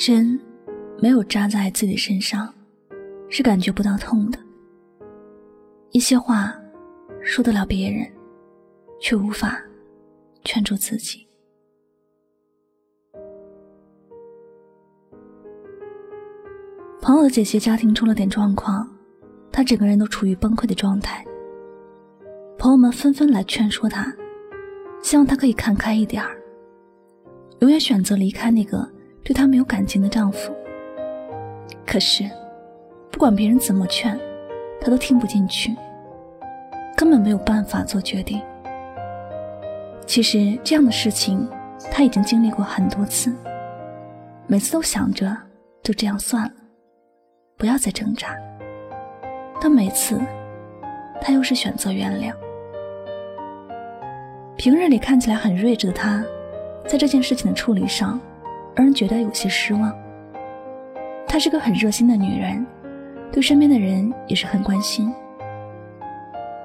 针没有扎在自己身上，是感觉不到痛的。一些话说得了别人，却无法劝住自己。朋友的姐姐家庭出了点状况，她整个人都处于崩溃的状态。朋友们纷纷来劝说她，希望她可以看开一点儿，永远选择离开那个对她没有感情的丈夫。可是，不管别人怎么劝，她都听不进去，根本没有办法做决定。其实这样的事情，她已经经历过很多次，每次都想着就这样算了。不要再挣扎，但每次，他又是选择原谅。平日里看起来很睿智的他，在这件事情的处理上，让人觉得有些失望。她是个很热心的女人，对身边的人也是很关心。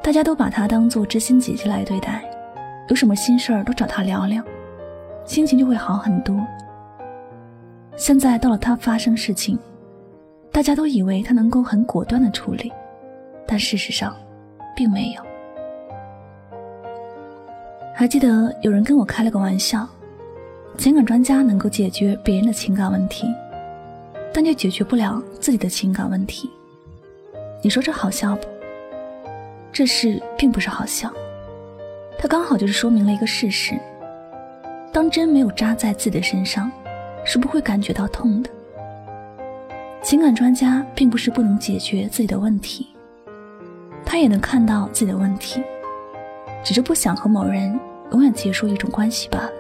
大家都把她当做知心姐姐来对待，有什么心事儿都找她聊聊，心情就会好很多。现在到了她发生事情。大家都以为她能够很果断的处理，但事实上，并没有。还记得有人跟我开了个玩笑，情感专家能够解决别人的情感问题，但却解决不了自己的情感问题。你说这好笑不？这事并不是好笑，它刚好就是说明了一个事实：当针没有扎在自己的身上，是不会感觉到痛的。情感专家并不是不能解决自己的问题，他也能看到自己的问题，只是不想和某人永远结束一种关系罢了。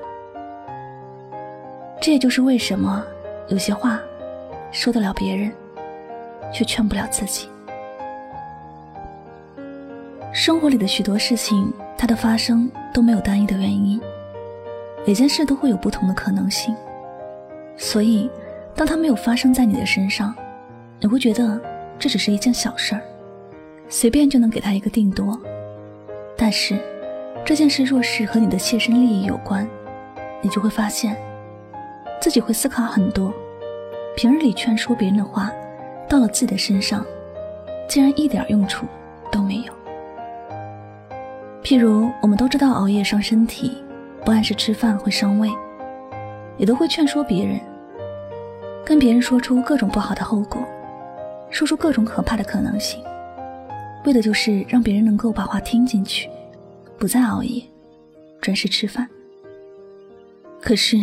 这也就是为什么有些话说得了别人，却劝不了自己。生活里的许多事情，它的发生都没有单一的原因，每件事都会有不同的可能性，所以。当它没有发生在你的身上，你会觉得这只是一件小事儿，随便就能给他一个定夺。但是，这件事若是和你的切身利益有关，你就会发现，自己会思考很多。平日里劝说别人的话，到了自己的身上，竟然一点用处都没有。譬如，我们都知道熬夜伤身体，不按时吃饭会伤胃，也都会劝说别人。跟别人说出各种不好的后果，说出各种可怕的可能性，为的就是让别人能够把话听进去，不再熬夜，准时吃饭。可是，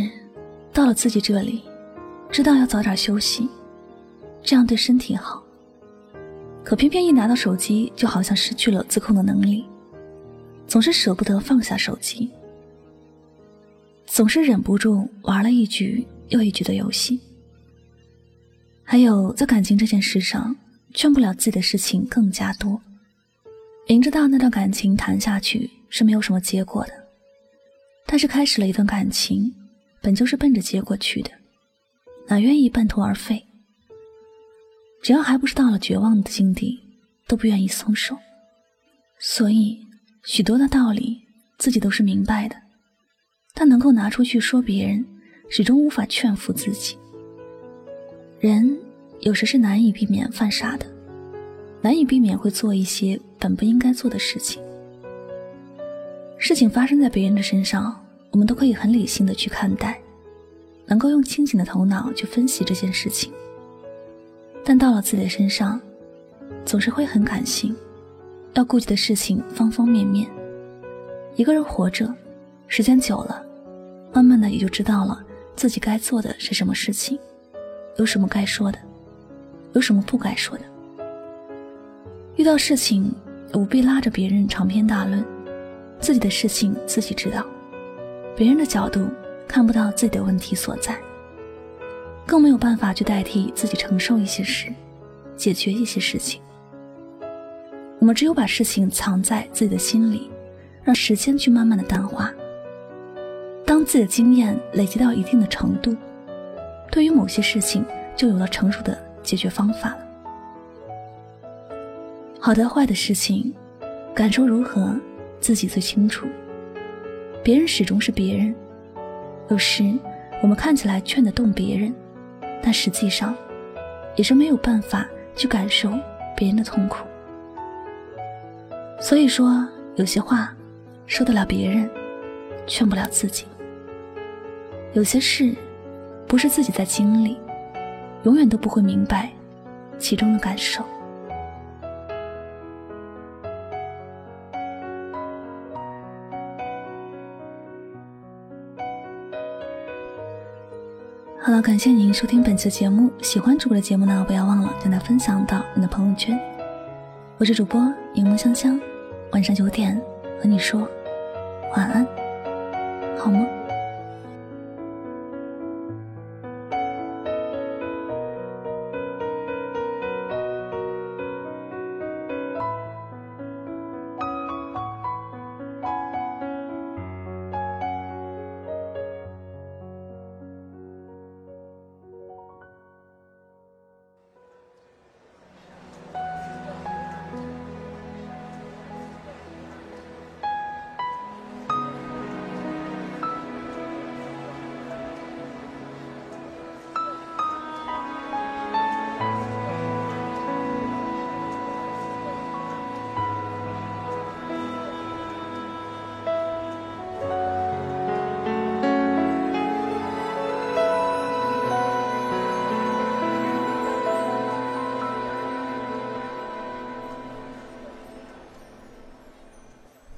到了自己这里，知道要早点休息，这样对身体好。可偏偏一拿到手机，就好像失去了自控的能力，总是舍不得放下手机，总是忍不住玩了一局又一局的游戏。还有，在感情这件事上，劝不了自己的事情更加多。明知道那段感情谈下去是没有什么结果的，但是开始了一段感情，本就是奔着结果去的，哪愿意半途而废？只要还不是到了绝望的境地，都不愿意松手。所以，许多的道理自己都是明白的，但能够拿出去说别人，始终无法劝服自己。人有时是难以避免犯傻的，难以避免会做一些本不应该做的事情。事情发生在别人的身上，我们都可以很理性的去看待，能够用清醒的头脑去分析这件事情。但到了自己的身上，总是会很感性，要顾及的事情方方面面。一个人活着，时间久了，慢慢的也就知道了自己该做的是什么事情。有什么该说的，有什么不该说的。遇到事情，不必拉着别人长篇大论，自己的事情自己知道，别人的角度看不到自己的问题所在，更没有办法去代替自己承受一些事，解决一些事情。我们只有把事情藏在自己的心里，让时间去慢慢的淡化。当自己的经验累积到一定的程度。对于某些事情，就有了成熟的解决方法了。好的、坏的事情，感受如何，自己最清楚。别人始终是别人，有时我们看起来劝得动别人，但实际上，也是没有办法去感受别人的痛苦。所以说，有些话说得了别人，劝不了自己；有些事不是自己在经历，永远都不会明白其中的感受。好了，感谢您收听本次节目。喜欢主播的节目呢，不要忘了将它分享到你的朋友圈。我是主播柠檬香香，晚上九点和你说晚安，好吗？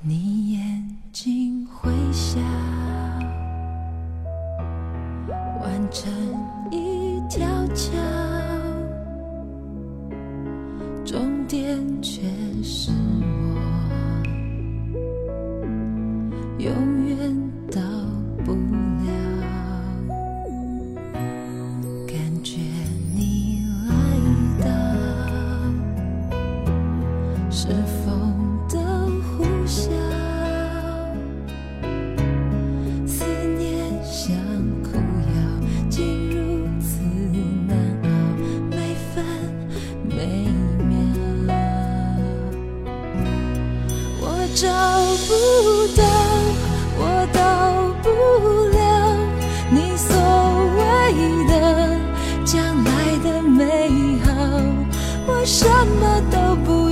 你找不到，我到不了你所谓的将来的美好，我什么都不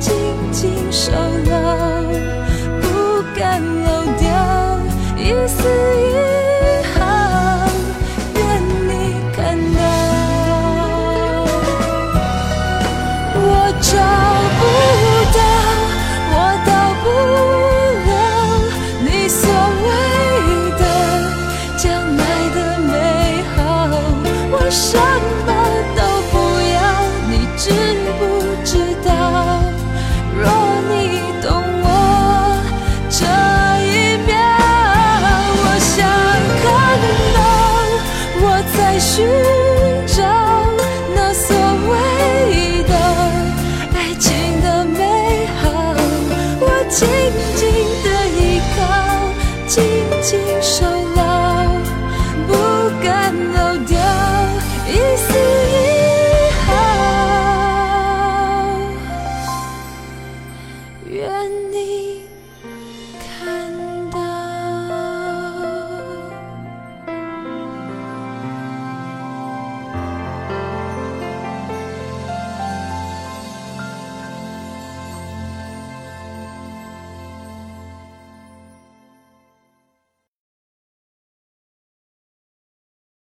静静守